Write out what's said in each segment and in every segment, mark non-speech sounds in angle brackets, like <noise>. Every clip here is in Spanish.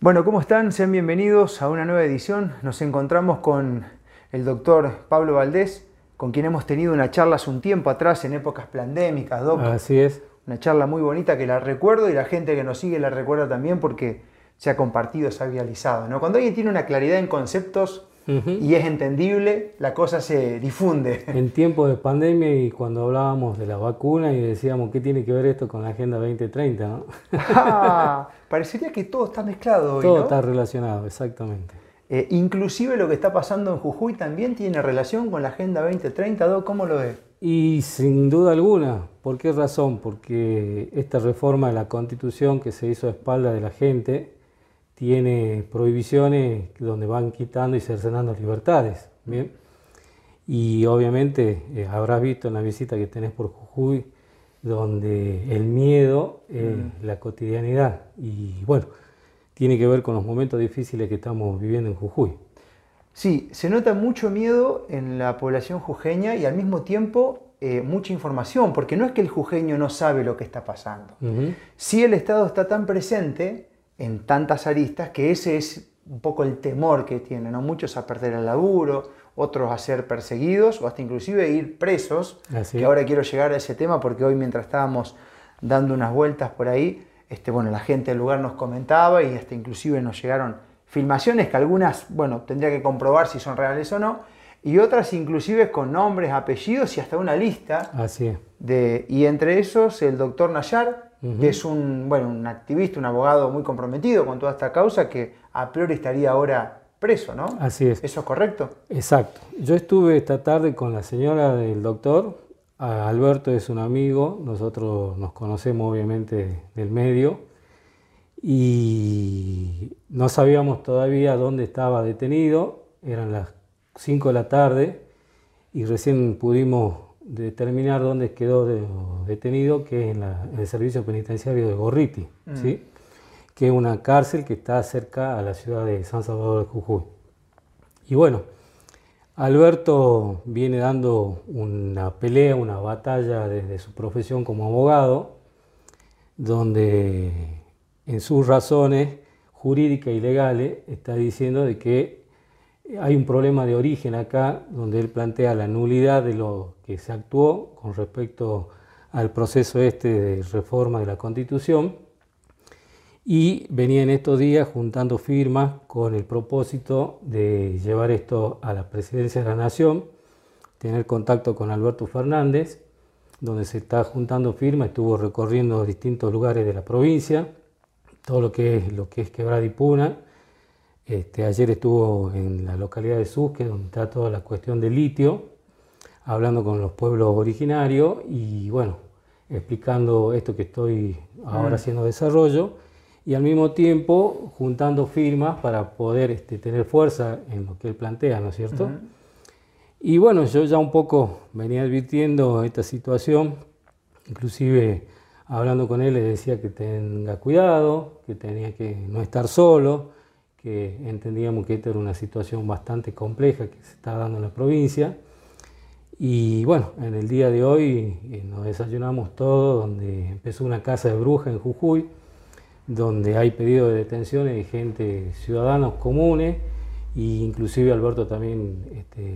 Bueno, ¿cómo están? Sean bienvenidos a una nueva edición. Nos encontramos con el doctor Pablo Valdés, con quien hemos tenido una charla hace un tiempo atrás, en épocas pandémicas, Doc. Así es. Una charla muy bonita que la recuerdo y la gente que nos sigue la recuerda también porque se ha compartido, se ha viralizado. ¿no? Cuando alguien tiene una claridad en conceptos y es entendible, la cosa se difunde. En tiempos de pandemia y cuando hablábamos de la vacuna y decíamos qué tiene que ver esto con la Agenda 2030, ¿no? <laughs> Ah, parecería que todo está mezclado hoy, Todo ¿no? está relacionado, exactamente. Eh, inclusive lo que está pasando en Jujuy también tiene relación con la Agenda 2030, Doc, ¿cómo lo ves? Y sin duda alguna, ¿por qué razón? Porque esta reforma de la Constitución que se hizo a espalda de la gente tiene prohibiciones donde van quitando y cercenando libertades. ¿bien? Y obviamente eh, habrás visto en la visita que tenés por Jujuy, donde el miedo es la cotidianidad. Y bueno, tiene que ver con los momentos difíciles que estamos viviendo en Jujuy. Sí, se nota mucho miedo en la población jujeña y al mismo tiempo eh, mucha información, porque no es que el jujeño no sabe lo que está pasando. Ujú. Sí el Estado está tan presente en tantas aristas que ese es un poco el temor que tienen, ¿no? Muchos a perder el laburo, otros a ser perseguidos o hasta inclusive ir presos, Así que ahora quiero llegar a ese tema porque hoy mientras estábamos dando unas vueltas por ahí, este, bueno, la gente del lugar nos comentaba y hasta inclusive nos llegaron filmaciones que algunas, bueno, tendría que comprobar si son reales o no, y otras inclusive con nombres, apellidos y hasta una lista Así de, y entre esos el doctor Nayar, Que es un, bueno, un activista, un abogado muy comprometido con toda esta causa, que a priori estaría ahora preso, ¿no? Así es. ¿Eso es correcto? Exacto. Yo estuve esta tarde con la señora del doctor. Alberto es un amigo, nosotros nos conocemos obviamente del medio y no sabíamos todavía dónde estaba detenido. Eran las 5 de la tarde y recién pudimos determinar dónde quedó de- detenido, que es en, la- en el servicio penitenciario de Gorriti, ¿sí? que es una cárcel que está cerca a la ciudad de San Salvador de Jujuy. Y bueno, Alberto viene dando una pelea, una batalla desde su profesión como abogado, donde en sus razones jurídicas y legales está diciendo de que hay un problema de origen acá, donde él plantea la nulidad de lo que se actuó con respecto al proceso este de reforma de la Constitución y venía en estos días juntando firmas con el propósito de llevar esto a la presidencia de la Nación, tener contacto con Alberto Fernández, donde se está juntando firmas, estuvo recorriendo distintos lugares de la provincia, todo lo que es, lo que es Quebrada y Puna. Este, ayer estuvo en la localidad de Susque, donde está toda la cuestión del litio, hablando con los pueblos originarios y bueno, explicando esto que estoy ahora haciendo desarrollo y al mismo tiempo juntando firmas para poder este, tener fuerza en lo que él plantea, ¿no es cierto? Y bueno, yo ya un poco venía advirtiendo esta situación, inclusive hablando con él le decía que tenga cuidado, que tenía que no estar solo, que entendíamos que esta era una situación bastante compleja que se está dando en la provincia. Y bueno, en el día de hoy eh, nos desayunamos todos, donde empezó una casa de bruja en Jujuy, donde hay pedido de detenciones de gente, ciudadanos comunes, e inclusive Alberto también este,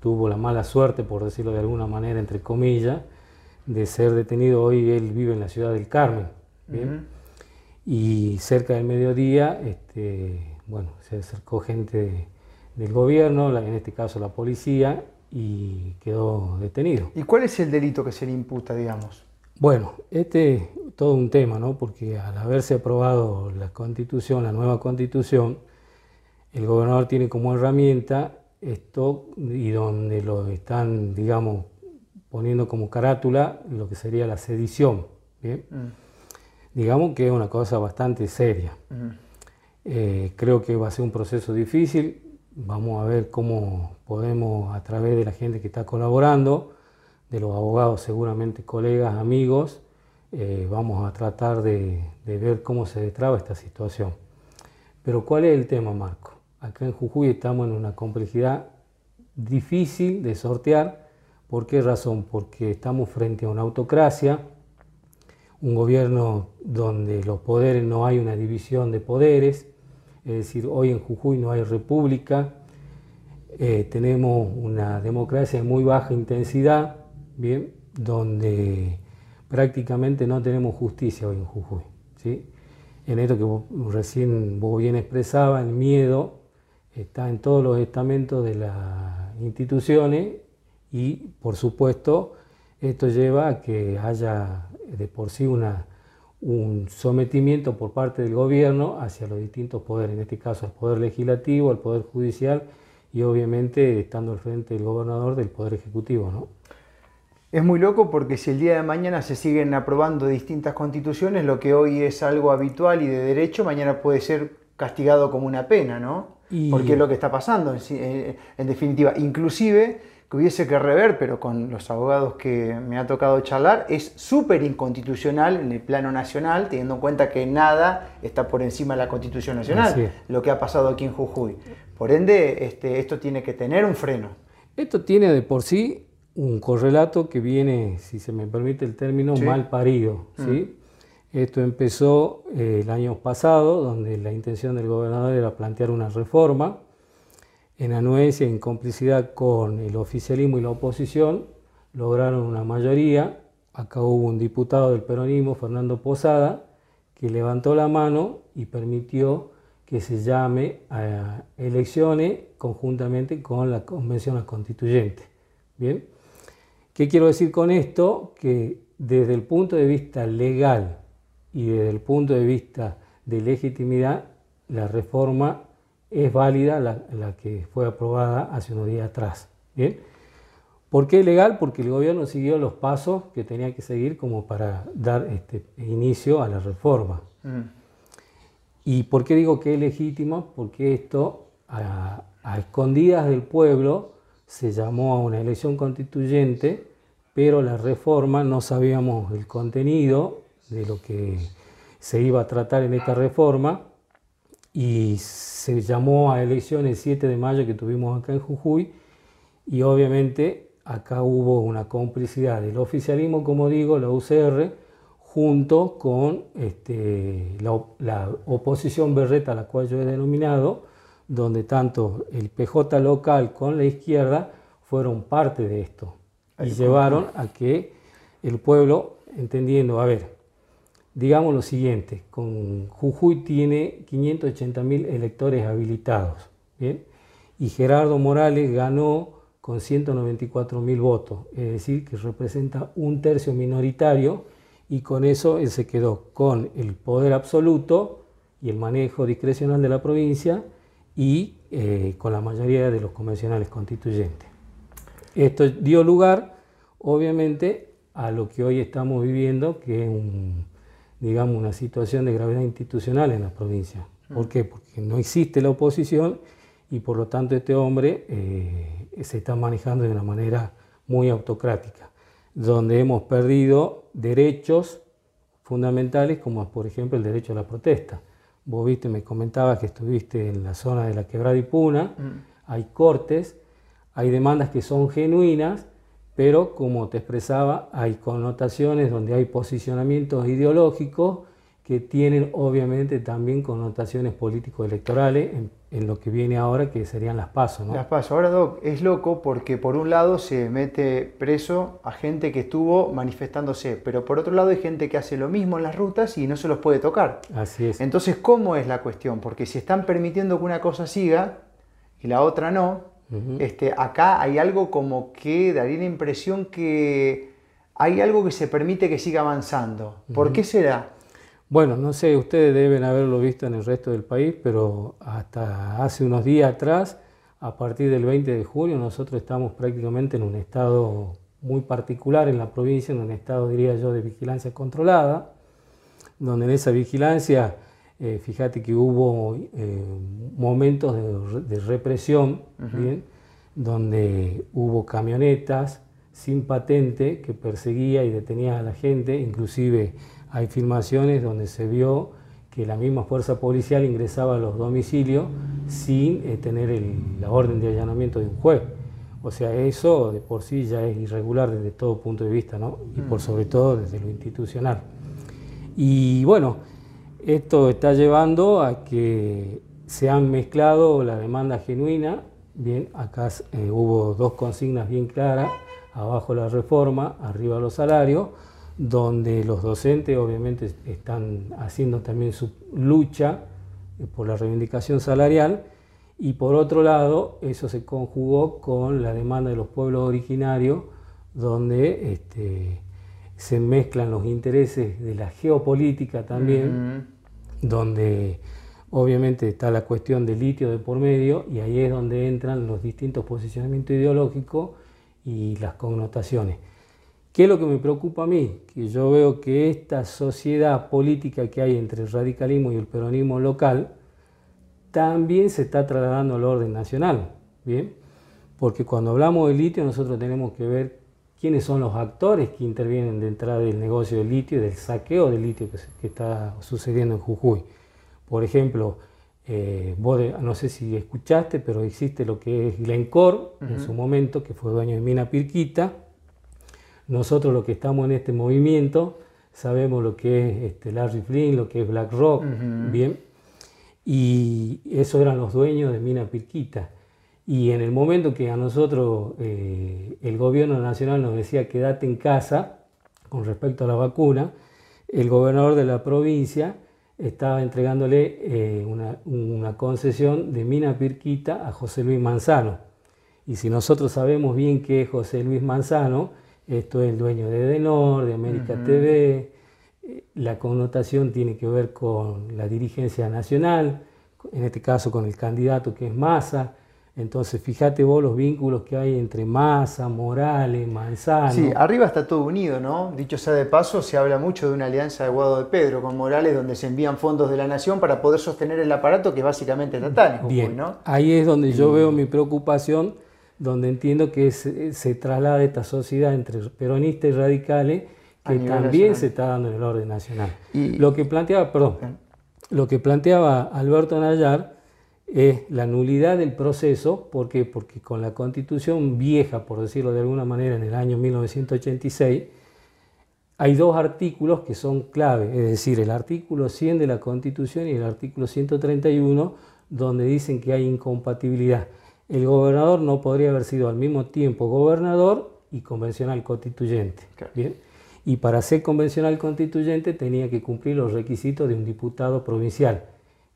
tuvo la mala suerte, por decirlo de alguna manera, entre comillas, de ser detenido. Hoy él vive en la ciudad del Carmen. ¿bien? Y cerca del mediodía, este, bueno, se acercó gente de- del gobierno, la- en este caso la policía, y quedó detenido. ¿Y cuál es el delito que se le imputa, digamos? Bueno, este es todo un tema, ¿no? Porque al haberse aprobado la constitución, la nueva constitución, el gobernador tiene como herramienta esto y donde lo están, digamos, poniendo como carátula lo que sería la sedición, ¿bien? Digamos que es una cosa bastante seria. Eh, creo que va a ser un proceso difícil. Vamos a ver cómo podemos, a través de la gente que está colaborando, de los abogados, seguramente colegas, amigos, eh, vamos a tratar de, de ver cómo se destraba esta situación. Pero ¿cuál es el tema, Marco? Acá en Jujuy estamos en una complejidad difícil de sortear. ¿Por qué razón? Porque estamos frente a una autocracia, un gobierno donde los poderes no hay una división de poderes, es decir, hoy en Jujuy no hay república, eh, tenemos una democracia de muy baja intensidad, bien, donde prácticamente no tenemos justicia hoy en Jujuy. ¿sí? En esto que recién vos bien expresaba, el miedo está en todos los estamentos de las instituciones y, por supuesto, esto lleva a que haya de por sí una, un sometimiento por parte del gobierno hacia los distintos poderes, en este caso el poder legislativo, el poder judicial y obviamente estando al frente del gobernador del poder ejecutivo. ¿no? Es muy loco porque si el día de mañana se siguen aprobando distintas constituciones, lo que hoy es algo habitual y de derecho, mañana puede ser castigado como una pena, ¿no? Porque es lo que está pasando, en, definitiva. Inclusive, que hubiese que rever, pero con los abogados que me ha tocado charlar, es súper inconstitucional en el plano nacional, teniendo en cuenta que nada está por encima de la Constitución Nacional, lo que ha pasado aquí en Jujuy. Por ende, este, esto tiene que tener un freno. Esto tiene de por sí un correlato que viene, si se me permite el término, mal parido. Mm. ¿sí? Esto empezó eh, el año pasado, donde la intención del gobernador era plantear una reforma. En anuencia, en complicidad con el oficialismo y la oposición, lograron una mayoría. Acá hubo un diputado del peronismo, Fernando Posada, que levantó la mano y permitió que se llame a elecciones conjuntamente con la convención constituyente. Bien. ¿Qué quiero decir con esto? Que desde el punto de vista legal y desde el punto de vista de legitimidad, la reforma es válida, la, que fue aprobada hace unos días atrás. ¿Bien? ¿Por qué legal? Porque el gobierno siguió los pasos que tenía que seguir como para dar este inicio a la reforma. Mm. ¿Y por qué digo que es legítimo? Porque esto, a escondidas del pueblo, se llamó a una elección constituyente pero la reforma no sabíamos el contenido de lo que se iba a tratar en esta reforma y se llamó a elecciones el 7 de mayo que tuvimos acá en Jujuy y obviamente acá hubo una complicidad del oficialismo, como digo, la UCR, junto con este, la, la, oposición berreta a la cual yo he denominado, donde tanto el PJ local con la izquierda fueron parte de esto. Y llevaron a que el pueblo, entendiendo, a ver, digamos lo siguiente, con Jujuy tiene 580.000 electores habilitados, y Gerardo Morales ganó con 194.000 votos, es decir, que representa un tercio minoritario, y con eso él se quedó con el poder absoluto y el manejo discrecional de la provincia y eh, con la mayoría de los convencionales constituyentes. Esto dio lugar, obviamente, a lo que hoy estamos viviendo, que es digamos, una situación de gravedad institucional en la provincia. Mm. ¿Por qué? Porque no existe la oposición y por lo tanto este hombre eh, se está manejando de una manera muy autocrática, donde hemos perdido derechos fundamentales como por ejemplo el derecho a la protesta. Vos viste, me comentabas que estuviste en la zona de la Quebrada y Puna, mm. hay cortes hay demandas que son genuinas, pero como te expresaba, hay connotaciones donde hay posicionamientos ideológicos que tienen obviamente también connotaciones político-electorales en, lo que viene ahora, que serían las pasos. Las pasos. Ahora, Doc, es loco porque por un lado se mete preso a gente que estuvo manifestándose, pero por otro lado hay gente que hace lo mismo en las rutas y no se los puede tocar. Así es. Entonces, ¿cómo es la cuestión? Porque si están permitiendo que una cosa siga y la otra no, este, acá hay algo como que daría la impresión que hay algo que se permite que siga avanzando. ¿Por qué será? Bueno, no sé, ustedes deben haberlo visto en el resto del país, pero hasta hace unos días atrás, a partir del 20 de julio, nosotros estamos prácticamente en un estado muy particular en la provincia, en un estado, diría yo, de vigilancia controlada, donde en esa vigilancia eh, fíjate que hubo eh, momentos de, represión, donde hubo camionetas sin patente que perseguía y detenía a la gente, inclusive hay filmaciones donde se vio que la misma fuerza policial ingresaba a los domicilios sin eh, tener la orden de allanamiento de un juez. O sea, eso de por sí ya es irregular desde todo punto de vista, ¿no? Y por mm. sobre todo desde lo institucional. Y bueno, esto está llevando a que se han mezclado la demanda genuina, bien, acá eh, hubo dos consignas bien claras, abajo la reforma, arriba los salarios, donde los docentes obviamente están haciendo también su lucha eh, por la reivindicación salarial. Y por otro lado eso se conjugó con la demanda de los pueblos originarios donde este, se mezclan los intereses de la geopolítica también, donde obviamente está la cuestión del litio de por medio y ahí es donde entran los distintos posicionamientos ideológicos y las connotaciones. ¿Qué es lo que me preocupa a mí? Que yo veo que esta sociedad política que hay entre el radicalismo y el peronismo local también se está trasladando al orden nacional, ¿bien? Porque cuando hablamos de litio nosotros tenemos que ver quiénes son los actores que intervienen dentro del negocio del litio y del saqueo del litio que, está sucediendo en Jujuy. Por ejemplo, eh, vos no sé si escuchaste, pero existe lo que es Glencore en su momento, que fue dueño de Mina Pirquita. Nosotros los que estamos en este movimiento sabemos lo que es este, Larry Flynn, lo que es BlackRock, bien. Y esos eran los dueños de Mina Pirquita. Y en el momento que a nosotros eh, el gobierno nacional nos decía quédate en casa con respecto a la vacuna, el gobernador de la provincia estaba entregándole eh, una, concesión de mina pirquita a José Luis Manzano. Y si nosotros sabemos bien que es José Luis Manzano, esto es el dueño de Edenor, de América TV, eh, la connotación tiene que ver con la dirigencia nacional, en este caso con el candidato que es Massa, entonces, fíjate vos los vínculos que hay entre Massa, Morales, Manzano. Sí, arriba está todo unido, ¿no? Dicho sea de paso, se habla mucho de una alianza de Guado de Pedro con Morales, donde se envían fondos de la nación para poder sostener el aparato que es básicamente estatal. Bien, ¿no? ahí es donde yo veo mi preocupación, donde entiendo que se, traslada esta sociedad entre peronistas y radicales, que también se está dando en el orden nacional. Y, lo que planteaba, perdón, lo que planteaba Alberto Nayar es la nulidad del proceso, ¿por qué? Porque con la constitución vieja, por decirlo de alguna manera, en el año 1986, hay dos artículos que son clave, es decir, el artículo 100 de la constitución y el artículo 131, donde dicen que hay incompatibilidad. El gobernador no podría haber sido al mismo tiempo gobernador y convencional constituyente. ¿bien? Y para ser convencional constituyente tenía que cumplir los requisitos de un diputado provincial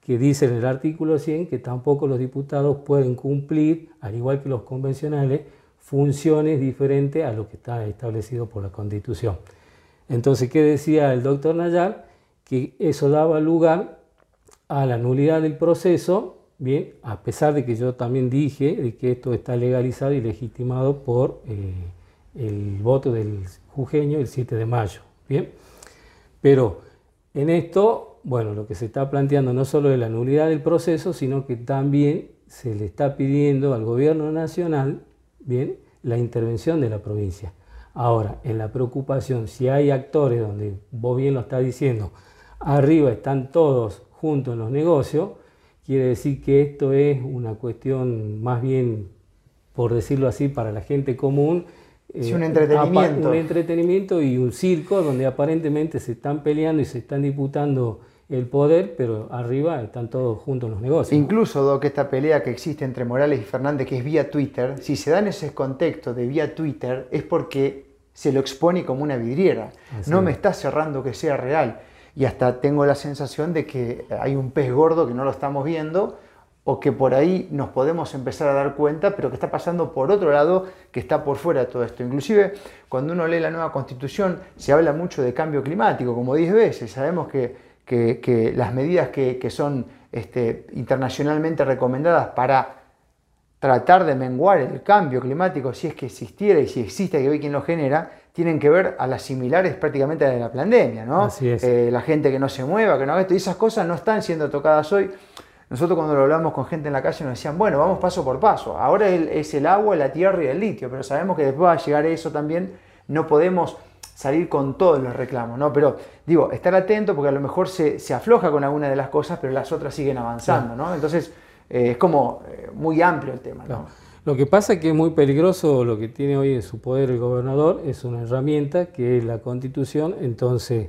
que dice en el artículo 100 que tampoco los diputados pueden cumplir, al igual que los convencionales, funciones diferentes a lo que está establecido por la Constitución. Entonces, ¿qué decía el doctor Nayar? Que eso daba lugar a la nulidad del proceso, bien, a pesar de que yo también dije que esto está legalizado y legitimado por eh, el voto del jujeño el 7 de mayo, bien. Pero en esto bueno, lo que se está planteando no solo es la nulidad del proceso, sino que también se le está pidiendo al gobierno nacional, bien, la intervención de la provincia. Ahora, en la preocupación, si hay actores donde vos bien lo estás diciendo, arriba están todos juntos en los negocios, quiere decir que esto es una cuestión más bien, por decirlo así, para la gente común, es un eh, entretenimiento. Un entretenimiento y un circo donde aparentemente se están peleando y se están disputando el poder, pero arriba están todos juntos los negocios. Incluso, que esta pelea que existe entre Morales y Fernández, que es vía Twitter, si se da en ese contexto de vía Twitter, es porque se lo expone como una vidriera. no me está cerrando que sea real. Y hasta tengo la sensación de que hay un pez gordo que no lo estamos viendo o que por ahí nos podemos empezar a dar cuenta, pero que está pasando por otro lado, que está por fuera de todo esto. Inclusive, cuando uno lee la nueva constitución, se habla mucho de cambio climático, como 10 veces. Sabemos que que, las medidas que, son este, internacionalmente recomendadas para tratar de menguar el cambio climático, si es que existiera y si existe, que ve quién lo genera, tienen que ver a las similares prácticamente a de la pandemia, ¿no? Eh, la gente que no se mueva, que no haga esto, y esas cosas no están siendo tocadas hoy. Nosotros cuando lo hablamos con gente en la calle nos decían, bueno, vamos paso por paso. Ahora es el agua, la tierra y el litio, pero sabemos que después va a llegar eso también. No podemos salir con todos los reclamos, ¿no? Pero digo, estar atento porque a lo mejor se, afloja con alguna de las cosas, pero las otras siguen avanzando, ¿no? Entonces eh, es como eh, muy amplio el tema, ¿no? Lo que pasa es que es muy peligroso lo que tiene hoy en su poder el gobernador, es una herramienta que es la constitución, entonces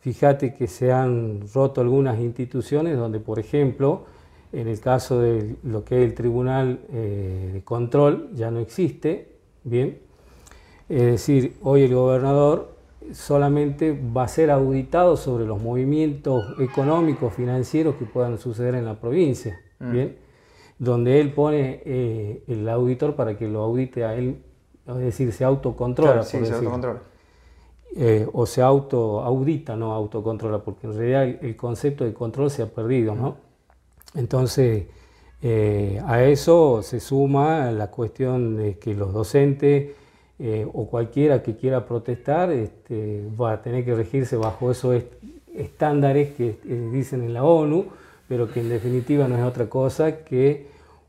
fíjate que se han roto algunas instituciones donde, por ejemplo, En el caso de lo que es el Tribunal eh, de Control ya no existe, ¿bien? Es decir, hoy el gobernador solamente va a ser auditado sobre los movimientos económicos, financieros que puedan suceder en la provincia, mm. ¿bien? Donde él pone eh, el auditor para que lo audite a él, es decir, se autocontrola. sí, se autocontrola. Eh, o se auto audita, no autocontrola, porque en realidad el, concepto de control se ha perdido, ¿no? Entonces, eh, a eso se suma la cuestión de que los docentes eh, o cualquiera que quiera protestar este, va a tener que regirse bajo esos estándares que dicen en la ONU, pero que en definitiva no es otra cosa que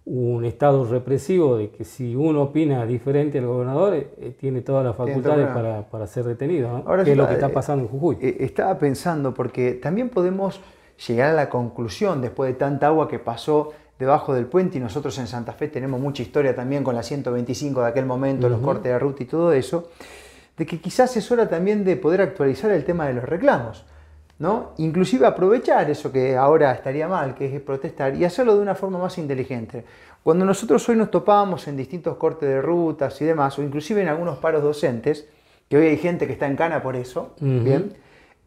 un estado represivo de que si uno opina diferente al gobernador, eh, eh, tiene todas las facultades para, para, ser detenido, ¿no? que es lo que está pasando en Jujuy. Eh, estaba pensando, porque también podemos llegar a la conclusión, después de tanta agua que pasó debajo del puente, y nosotros en Santa Fe tenemos mucha historia también con la 125 de aquel momento, los cortes de ruta y todo eso, de que quizás es hora también de poder actualizar el tema de los reclamos. ¿no? Inclusive aprovechar eso que ahora estaría mal, que es protestar, y hacerlo de una forma más inteligente. Cuando nosotros hoy nos topábamos en distintos cortes de rutas y demás, o inclusive en algunos paros docentes, que hoy hay gente que está en cana por eso, ¿bien?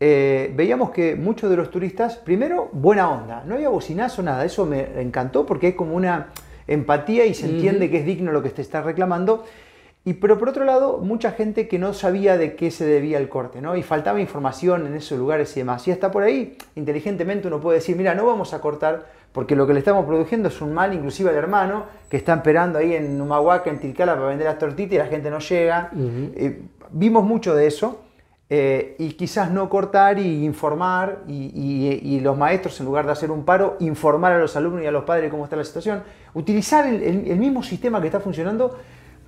Eh, veíamos que muchos de los turistas, primero, buena onda, no había bocinazo, nada, eso me encantó porque hay como una empatía y se entiende que es digno lo que te está reclamando. Y pero por otro lado, mucha gente que no sabía de qué se debía el corte, ¿no? Y faltaba información en esos lugares y demás. Y hasta por ahí, inteligentemente uno puede decir, mira, no vamos a cortar porque lo que le estamos produciendo es un mal, inclusive al hermano, que está esperando ahí en Humahuaca, en Tilcala, para vender las tortitas y la gente no llega. Eh, vimos mucho de eso. Eh, y quizás no cortar y informar y, los maestros en lugar de hacer un paro, informar a los alumnos y a los padres cómo está la situación, utilizar el mismo sistema que está funcionando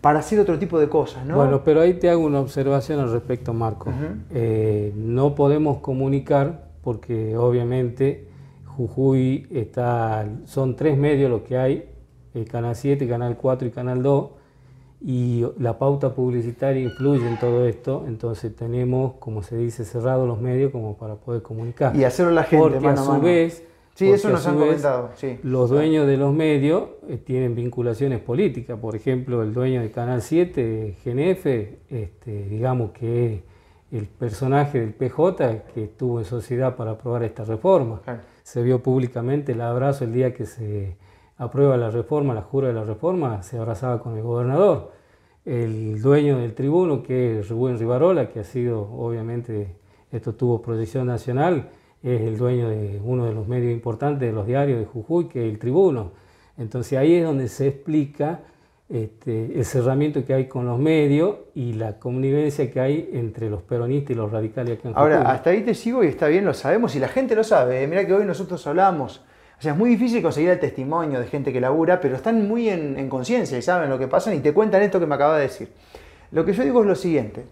para hacer otro tipo de cosas, ¿no? Bueno, pero ahí te hago una observación al respecto, Marco. Eh, no podemos comunicar porque obviamente Jujuy está, son tres medios los que hay, el Canal 7, Canal 4 y Canal 2, y la pauta publicitaria influye en todo esto, entonces tenemos, como se dice, cerrados los medios como para poder comunicar. Y hacerlo la gente, Porque a, su vez Sí, eso nos han comentado. Los dueños de los medios eh, tienen vinculaciones políticas. Por ejemplo, el dueño de Canal 7, GNF, este, digamos que es el personaje del PJ que estuvo en sociedad para aprobar esta reforma. Se vio públicamente el abrazo el día que se aprueba la reforma, la jura de la reforma, se abrazaba con el gobernador. El dueño del tribuno, que es Rubén Rivarola, que ha sido, obviamente, esto tuvo proyección nacional, es el dueño de uno de los medios importantes de los diarios de Jujuy, que es el Tribuno. Entonces ahí es donde se explica este, el cerramiento que hay con los medios y la connivencia que hay entre los peronistas y los radicales aquí en Jujuy. Ahora, hasta ahí te sigo y está bien, lo sabemos y la gente lo sabe. ¿eh? Mira que hoy nosotros hablamos. O sea, es muy difícil conseguir el testimonio de gente que labura, pero están muy en, en conciencia y saben lo que pasa y te cuentan esto que me acaba de decir. Lo que yo digo es lo siguiente.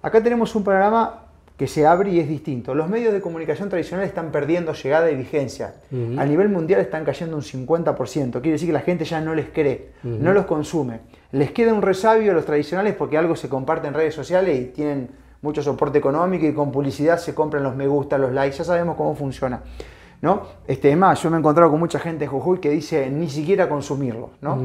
Acá tenemos un panorama que se abre y es distinto. Los medios de comunicación tradicionales están perdiendo llegada y vigencia. A nivel mundial están cayendo un 50%. Quiere decir que la gente ya no les cree, no los consume. Les queda un resabio a los tradicionales porque algo se comparte en redes sociales y tienen mucho soporte económico y con publicidad se compran los me gusta, los likes, ya sabemos cómo funciona. ¿No? Este, más, yo me he encontrado con mucha gente de Jujuy que dice ni siquiera consumirlo. ¿no?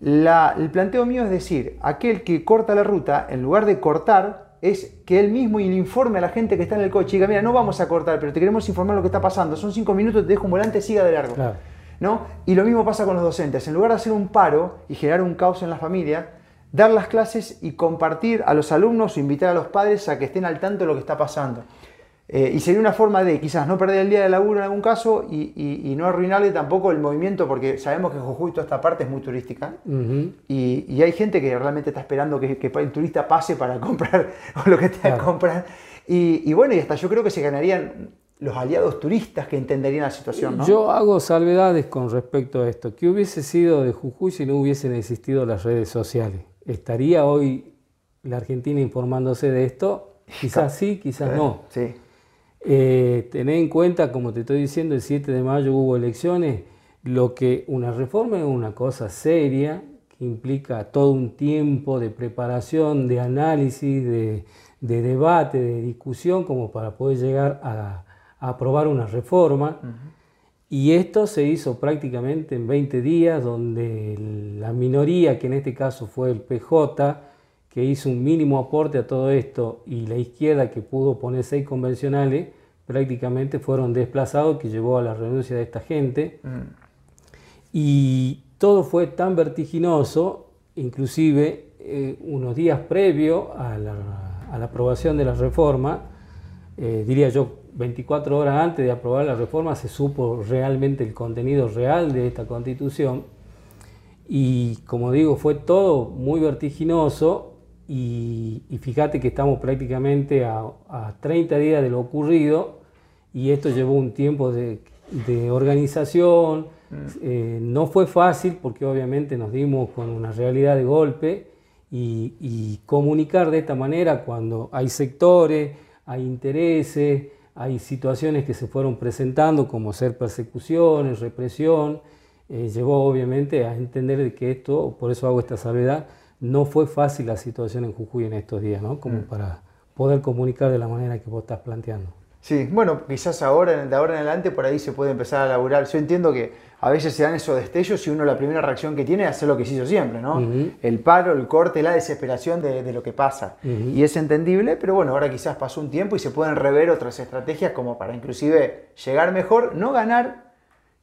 el planteo mío es decir, aquel que corta la ruta, en lugar de cortar, es que él mismo y le informe a la gente que está en el coche y diga, mira, no vamos a cortar, pero te queremos informar lo que está pasando. Son cinco minutos, te dejo un volante, siga de largo. ¿No? Y lo mismo pasa con los docentes. En lugar de hacer un paro y generar un caos en la familia, dar las clases y compartir a los alumnos o invitar a los padres a que estén al tanto de lo que está pasando. Eh, y sería una forma de quizás no perder el día de laburo en algún caso y, no arruinarle tampoco el movimiento, porque sabemos que Jujuy toda esta parte es muy turística y, hay gente que realmente está esperando que, el turista pase para <laughs> comprar lo que tenga que comprar. Y, bueno, y hasta yo creo que se ganarían los aliados turistas que entenderían la situación. ¿no? Yo hago salvedades con respecto a esto. ¿Qué hubiese sido de Jujuy si no hubiesen existido las redes sociales? ¿Estaría hoy la Argentina informándose de esto? <laughs> Quizás sí, quizás no. Sí. Eh, tener en cuenta, como te estoy diciendo, el 7 de mayo hubo elecciones, lo que una reforma es una cosa seria, que implica todo un tiempo de preparación, de análisis, de, debate, de discusión, como para poder llegar a, aprobar una reforma. Y esto se hizo prácticamente en 20 días, donde la minoría, que en este caso fue el PJ, que hizo un mínimo aporte a todo esto, y la izquierda, que pudo poner seis convencionales, prácticamente fueron desplazados, que llevó a la renuncia de esta gente. Mm. Y todo fue tan vertiginoso, inclusive eh, unos días previo a la, aprobación de la reforma, eh, diría yo 24 horas antes de aprobar la reforma, se supo realmente el contenido real de esta constitución. Y como digo, fue todo muy vertiginoso y, fíjate que estamos prácticamente a, 30 días de lo ocurrido y esto llevó un tiempo de, organización. Mm. Eh, no fue fácil porque obviamente nos dimos con una realidad de golpe y, y comunicar de esta manera cuando hay sectores, hay intereses, hay situaciones que se fueron presentando como ser persecuciones, represión, eh, llevó obviamente a entender que esto, por eso hago esta salvedad, no fue fácil la situación en Jujuy en estos días, ¿no? Como mm. para poder comunicar de la manera que vos estás planteando. Sí, bueno, quizás ahora, de ahora en adelante, por ahí se puede empezar a laburar. Yo entiendo que a veces se dan esos destellos y uno la primera reacción que tiene es hacer lo que se hizo siempre, ¿no? El paro, el corte, la desesperación de, lo que pasa. Y es entendible, pero bueno, ahora quizás pasó un tiempo y se pueden rever otras estrategias como para inclusive llegar mejor, no ganar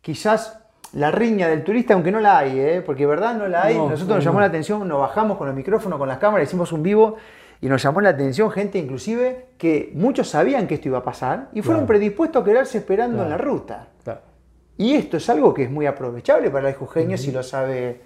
quizás la riña del turista, aunque no la hay, ¿eh? porque verdad no la hay. Nosotros nos llamó la atención, nos bajamos con el micrófono, con las cámaras, hicimos un vivo y nos llamó la atención gente inclusive que muchos sabían que esto iba a pasar y fueron predispuestos a quedarse esperando en la ruta. Y esto es algo que es muy aprovechable para el jujeño si lo sabe,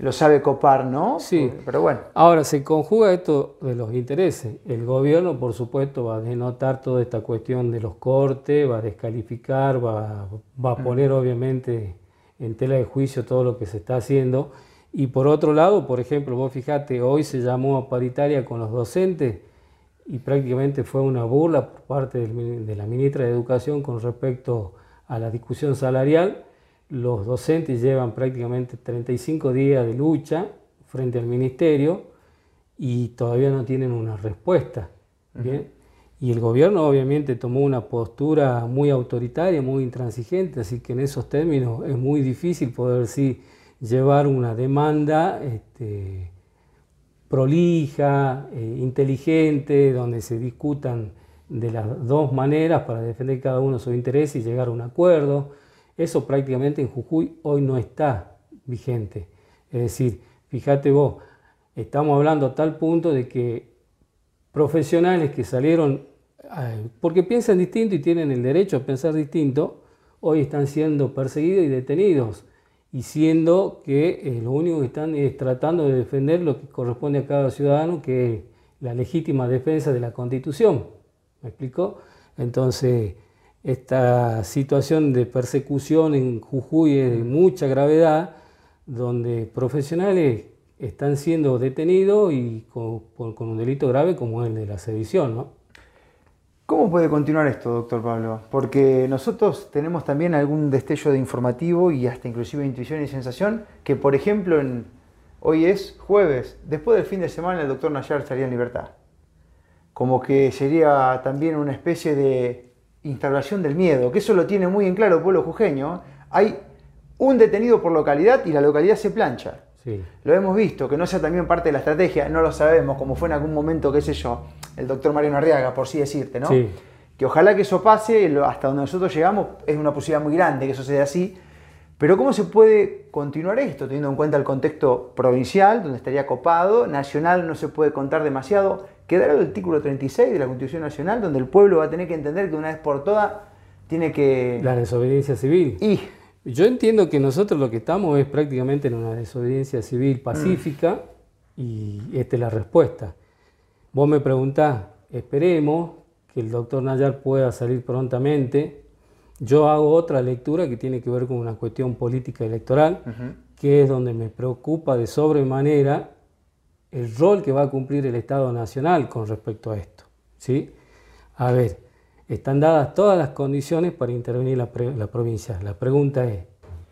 lo sabe copar, ¿no? Sí. Pero bueno. Ahora se conjuga esto de los intereses. El gobierno, por supuesto, va a denotar toda esta cuestión de los cortes, va a descalificar, va, va a poner obviamente en tela de juicio todo lo que se está haciendo y por otro lado, por ejemplo, vos fijate, hoy se llamó a paritaria con los docentes y prácticamente fue una burla por parte de la ministra de Educación con respecto a la discusión salarial. Los docentes llevan prácticamente 35 días de lucha frente al ministerio y todavía no tienen una respuesta. Y el gobierno obviamente tomó una postura muy autoritaria, muy intransigente, así que en esos términos es muy difícil poder decir llevar una demanda este, prolija, eh, inteligente, donde se discutan de las dos maneras para defender cada uno su interés y llegar a un acuerdo. Eso prácticamente en Jujuy hoy no está vigente. Es decir, fíjate vos, estamos hablando a tal punto de que profesionales que salieron, porque piensan distinto y tienen el derecho a pensar distinto, hoy están siendo perseguidos y detenidos y siendo que eh, lo único que están es tratando de defender lo que corresponde a cada ciudadano, que es la legítima defensa de la Constitución. ¿Me explico? Entonces, esta situación de persecución en Jujuy es de mucha gravedad, donde profesionales están siendo detenidos y con, con un delito grave como el de la sedición, ¿no? ¿Cómo puede continuar esto, doctor Pablo? Porque nosotros tenemos también algún destello de informativo y hasta inclusive intuición y sensación que, por ejemplo, hoy es jueves, después del fin de semana el doctor Nayar estaría en libertad. Como que sería también una especie de instalación del miedo, que eso lo tiene muy en claro el pueblo jujeño. Hay un detenido por localidad y la localidad se plancha. Lo hemos visto, que no sea también parte de la estrategia, no lo sabemos, como fue en algún momento, qué sé yo, el doctor Mariano Arriaga, por sí decirte, ¿no? Que ojalá que eso pase, hasta donde nosotros llegamos, es una posibilidad muy grande que eso sea así. Pero ¿cómo se puede continuar esto, teniendo en cuenta el contexto provincial, donde estaría copado, nacional no se puede contar demasiado? Quedará el artículo 36 de la Constitución Nacional, donde el pueblo va a tener que entender que una vez por todas tiene que... La desobediencia civil. Y yo entiendo que nosotros lo que estamos es prácticamente en una desobediencia civil pacífica y esta es la respuesta. Vos me preguntás, esperemos que el doctor Nayar pueda salir prontamente. Yo hago otra lectura que tiene que ver con una cuestión política electoral, que es donde me preocupa de sobremanera el rol que va a cumplir el Estado Nacional con respecto a esto. ¿sí? A ver, están dadas todas las condiciones para intervenir la, la, provincia. La pregunta es,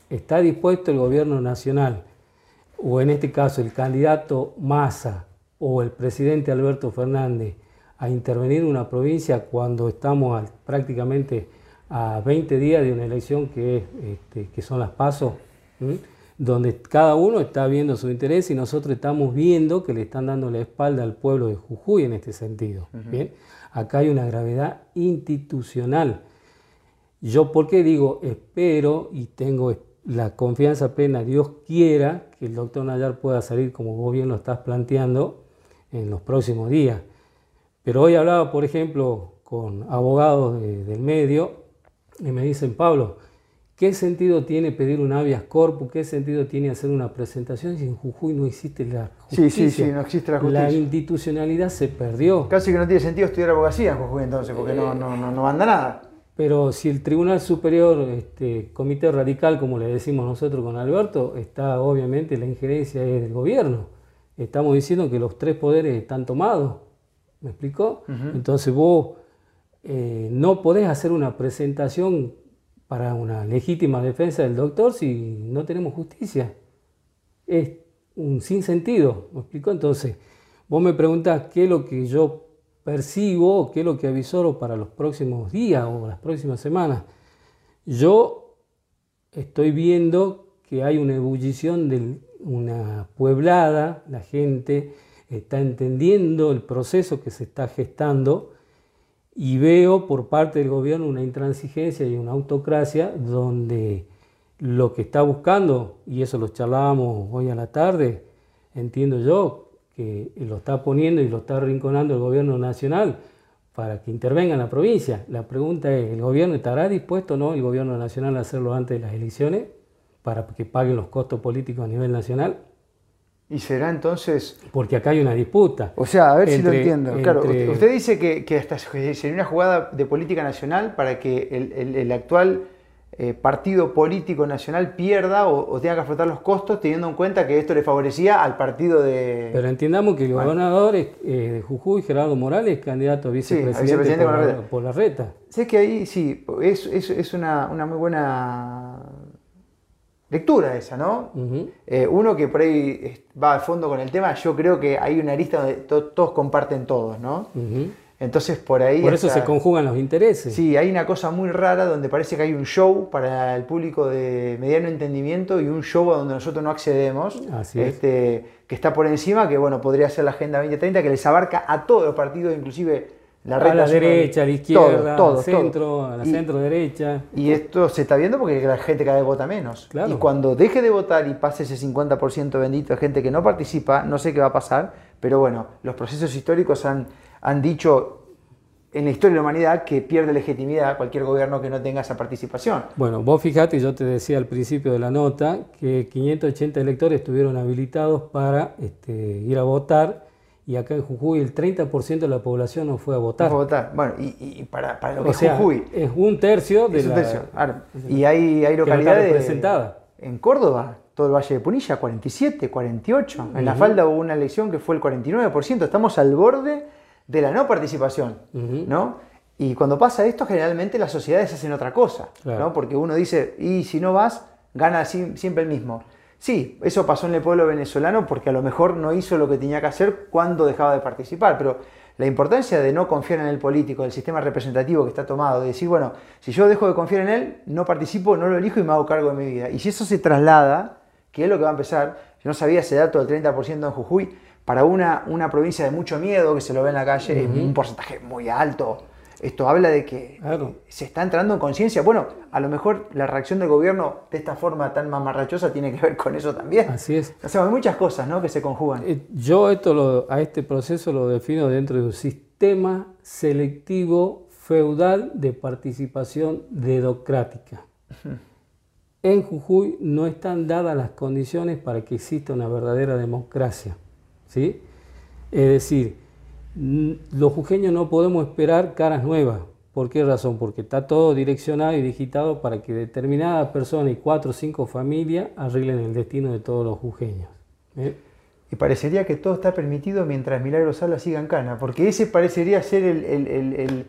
¿está dispuesto el gobierno nacional, o en este caso el candidato Massa o el presidente Alberto Fernández, a intervenir en una provincia cuando estamos prácticamente a 20 días de una elección que, este, que son las pasos, donde cada uno está viendo su interés y nosotros estamos viendo que le están dando la espalda al pueblo de Jujuy en este sentido. ¿bien? Acá hay una gravedad institucional. Yo, ¿por qué digo espero y tengo la confianza plena, Dios quiera que el doctor Nayar pueda salir como vos bien lo estás planteando en los próximos días? Pero hoy hablaba, por ejemplo, con abogados del medio y me dicen, Pablo, ¿qué sentido tiene pedir un habeas corpus? ¿Qué sentido tiene hacer una presentación si en Jujuy no existe la justicia? Sí, sí, sí, no existe la justicia. La institucionalidad se perdió. Casi que no tiene sentido estudiar abogacía en Jujuy entonces, porque no, no, no, no manda nada. Pero si el Tribunal Superior, este, Comité Radical, como le decimos nosotros con Alberto, está obviamente la injerencia es del gobierno. Estamos diciendo que los tres poderes están tomados. ¿Me explicó? Entonces vos eh, no podés hacer una presentación para una legítima defensa del doctor si no tenemos justicia. Es un sinsentido, ¿me explico? Entonces, vos me preguntás qué es lo que yo percibo, qué es lo que avisoro para los próximos días o las próximas semanas. Yo estoy viendo que hay una ebullición de una pueblada, la gente está entendiendo el proceso que se está gestando y veo por parte del gobierno una intransigencia y una autocracia donde lo que está buscando, y eso lo charlábamos hoy a la tarde, entiendo yo, que lo está poniendo y lo está rinconando el gobierno nacional para que intervenga en la provincia. La pregunta es, ¿el gobierno estará dispuesto o no, el gobierno nacional, a hacerlo antes de las elecciones para que paguen los costos políticos a nivel nacional? Y será entonces... Porque acá hay una disputa. O sea, a ver si lo entiendo. Claro, usted dice que, que hasta sería una jugada de política nacional para que el, actual eh, partido político nacional pierda o, tenga que afrontar los costos teniendo en cuenta que esto le favorecía al partido de... Pero entendamos que el gobernador eh, de Jujuy, Gerardo Morales, candidato a vicepresidente, por, la, reta. Sé que ahí sí, es, es, es una, una muy buena lectura esa, ¿no? Eh, uno que por ahí va al fondo con el tema, yo creo que hay una lista donde todos comparten todos, ¿no? Entonces por ahí... Por eso se conjugan los intereses. Sí, hay una cosa muy rara donde parece que hay un show para el público de mediano entendimiento y un show a donde nosotros no accedemos, este, que está por encima, que bueno, podría ser la Agenda 2030, que les abarca a todos los partidos, inclusive la a la derecha, a la izquierda, todo, centro, a la centro derecha. Y esto se está viendo porque la gente cada vez vota menos. Y cuando deje de votar y pase ese 50% bendito de gente que no participa, no sé qué va a pasar, pero bueno, los procesos históricos han, han dicho en la historia de la humanidad que pierde legitimidad cualquier gobierno que no tenga esa participación. Bueno, vos fijate, yo te decía al principio de la nota que 580 electores estuvieron habilitados para este, ir a votar y acá en Jujuy el 30% de la población no fue a votar. fue a votar. Bueno, y, para, para, lo que es Jujuy. Es un tercio de es un tercio. Y hay, hay localidades. representada. En Córdoba, todo el Valle de Punilla, 47, 48. En la falda hubo una elección que fue el 49%. Estamos al borde de la no participación. ¿no? Y cuando pasa esto, generalmente las sociedades hacen otra cosa. ¿no? Porque uno dice, y si no vas, gana siempre el mismo. Sí, eso pasó en el pueblo venezolano porque a lo mejor no hizo lo que tenía que hacer cuando dejaba de participar, pero la importancia de no confiar en el político, del sistema representativo que está tomado, de decir, bueno, si yo dejo de confiar en él, no participo, no lo elijo y me hago cargo de mi vida. Y si eso se traslada, que es lo que va a empezar, yo no sabía ese dato del 30% en Jujuy, para una, una provincia de mucho miedo, que se lo ve en la calle, es un porcentaje muy alto. Esto habla de que se está entrando en conciencia. Bueno, a lo mejor la reacción del gobierno de esta forma tan mamarrachosa tiene que ver con eso también. Así es. O sea, hay muchas cosas ¿no? que se conjugan. Eh, yo esto a este proceso lo defino dentro de un sistema selectivo feudal de participación dedocrática. En Jujuy no están dadas las condiciones para que exista una verdadera democracia. ¿sí? Es decir, los jujeños no podemos esperar caras nuevas. ¿Por qué razón? Porque está todo direccionado y digitado para que determinada persona y cuatro o cinco familias arreglen el destino de todos los jujeños. ¿eh? Y parecería que todo está permitido mientras Milagro Sala siga en cana, porque ese parecería ser el, el,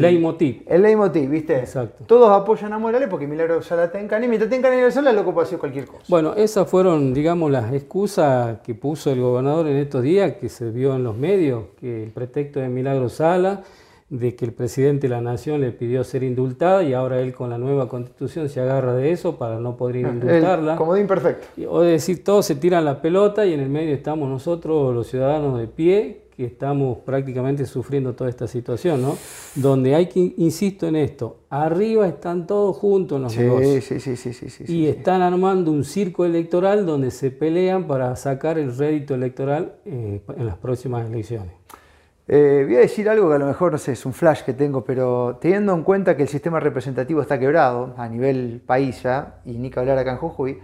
leitmotiv. El leitmotiv, ¿viste? Exacto. Todos apoyan a Morales porque Milagro Sala está en Cana y mientras está en y Sala, loco puede hacer cualquier cosa. Bueno, esas fueron, digamos, las excusas que puso el gobernador en estos días, que se vio en los medios, que el pretexto de Milagro Sala, de que el presidente de la nación le pidió ser indultada y ahora él con la nueva constitución se agarra de eso para no poder indultarla. Como de imperfecto. O decir, todos se tiran la pelota y en el medio estamos nosotros, los ciudadanos de pie, que estamos prácticamente sufriendo toda esta situación, ¿no? Donde hay que, insisto en esto, arriba están todos juntos los negocios. Sí, sí, sí, sí, sí, Y están armando un circo electoral donde se pelean para sacar el rédito electoral eh, en las próximas elecciones. Eh, voy a decir algo que a lo mejor, no sé, es un flash que tengo, pero teniendo en cuenta que el sistema representativo está quebrado a nivel país ya, y ni que hablar acá en Jujuy,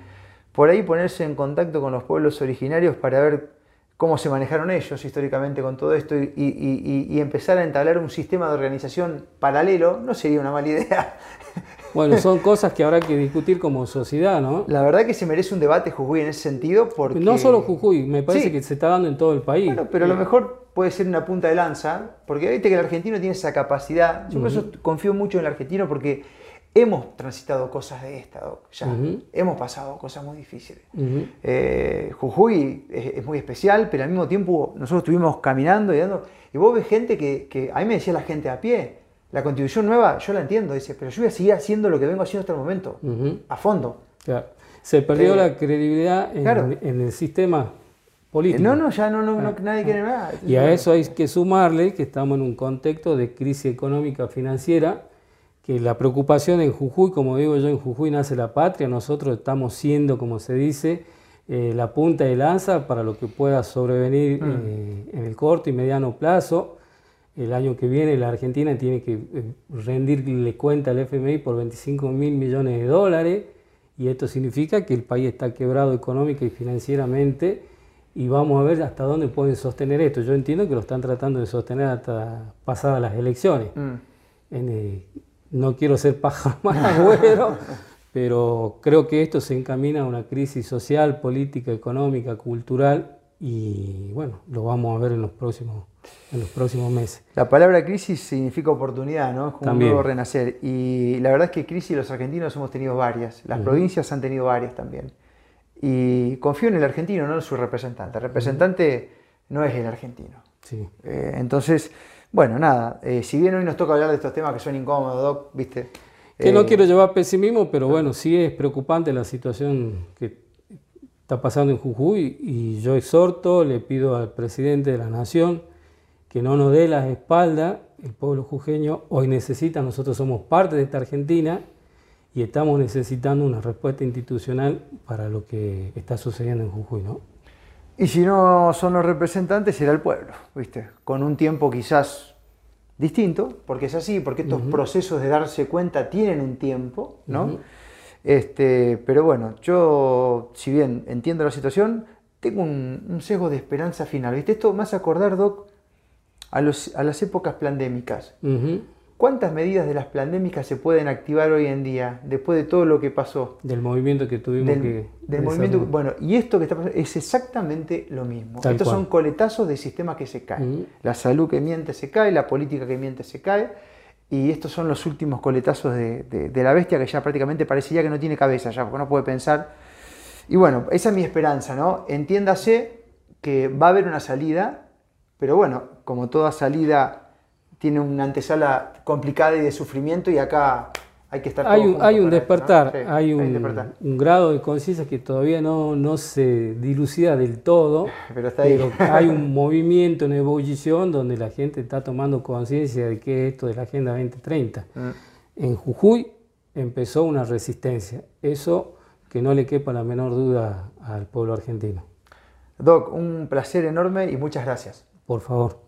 por ahí ponerse en contacto con los pueblos originarios para ver cómo se manejaron ellos históricamente con todo esto y, empezar a entablar un sistema de organización paralelo no sería una mala idea. <laughs> Bueno, son cosas que habrá que discutir como sociedad, ¿no? La verdad que se merece un debate Jujuy en ese sentido porque... No solo Jujuy, me parece que se está dando en todo el país. Bueno, pero a lo mejor puede ser una punta de lanza, porque viste que el argentino tiene esa capacidad. Yo por eso confío mucho en el argentino porque hemos transitado cosas de esta, ya hemos pasado cosas muy difíciles. Eh, Jujuy es, muy especial, pero al mismo tiempo nosotros estuvimos caminando y dando, y vos ves gente que, que, a mí me decía la gente a pie, la constitución nueva, yo la entiendo, dice, pero yo voy a seguir haciendo lo que vengo haciendo hasta el momento, a fondo. Se perdió eh, la credibilidad en, el sistema político. No, no, ya no, no, ah, nadie quiere nada. Y a eso hay que sumarle que estamos en un contexto de crisis económica financiera que la preocupación en Jujuy, como digo yo, en Jujuy nace la patria, nosotros estamos siendo, como se dice, eh, la punta de lanza para lo que pueda sobrevenir mm. eh, en el corto y mediano plazo. El año que viene la Argentina tiene que eh, rendirle cuenta al FMI por 25 mil millones de dólares y esto significa que el país está quebrado económica y financieramente y vamos a ver hasta dónde pueden sostener esto. Yo entiendo que lo están tratando de sostener hasta pasadas las elecciones. Mm. En, no quiero ser paja más agüero, <laughs> pero creo que esto se encamina a una crisis social, política, económica, cultural y bueno, lo vamos a ver en los próximos, en los próximos meses. La palabra crisis significa oportunidad, ¿no? Es como un nuevo renacer. Y la verdad es que crisis los argentinos hemos tenido varias, las provincias han tenido varias también. Y confío en el argentino, no en su representante. El representante no es el argentino. Sí. Eh, entonces, bueno, nada, eh, si bien hoy nos toca hablar de estos temas que son incómodos, Doc, viste. Que no eh, quiero llevar pesimismo, pero bueno, sí es preocupante la situación que está pasando en Jujuy y yo exhorto, le pido al presidente de la Nación que no nos dé la espalda, el pueblo jujeño hoy necesita, nosotros somos parte de esta Argentina y estamos necesitando una respuesta institucional para lo que está sucediendo en Jujuy, ¿no? Y si no son los representantes, será el pueblo, ¿viste? Con un tiempo quizás distinto, porque es así, porque estos procesos de darse cuenta tienen un tiempo, ¿no? este, pero bueno, yo, si bien entiendo la situación, tengo un, sesgo de esperanza final, ¿viste? Esto más acordar, Doc, a, los, a las épocas pandémicas. ¿Cuántas medidas de las pandémicas se pueden activar hoy en día después de todo lo que pasó? Del movimiento que tuvimos que. Del movimiento, bueno, y esto que está pasando es exactamente lo mismo. Estos son coletazos de sistemas que se caen. La salud que miente se cae, la política que miente se cae. Y estos son los últimos coletazos de, la bestia que ya prácticamente parecía que no tiene cabeza, ya, porque no puede pensar. Y bueno, esa es mi esperanza, ¿no? Entiéndase que va a haber una salida, pero bueno, como toda salida tiene una antesala complicada y de sufrimiento y acá hay que estar... Hay un, hay un despertar, hay, un, grado de conciencia que todavía no, no, se dilucida del todo, <laughs> pero, está ahí. hay un movimiento, una ebullición donde la gente está tomando conciencia de que esto de la Agenda 2030. Mm. En Jujuy empezó una resistencia, eso que no le quepa la menor duda al pueblo argentino. Doc, un placer enorme y muchas gracias. Por favor.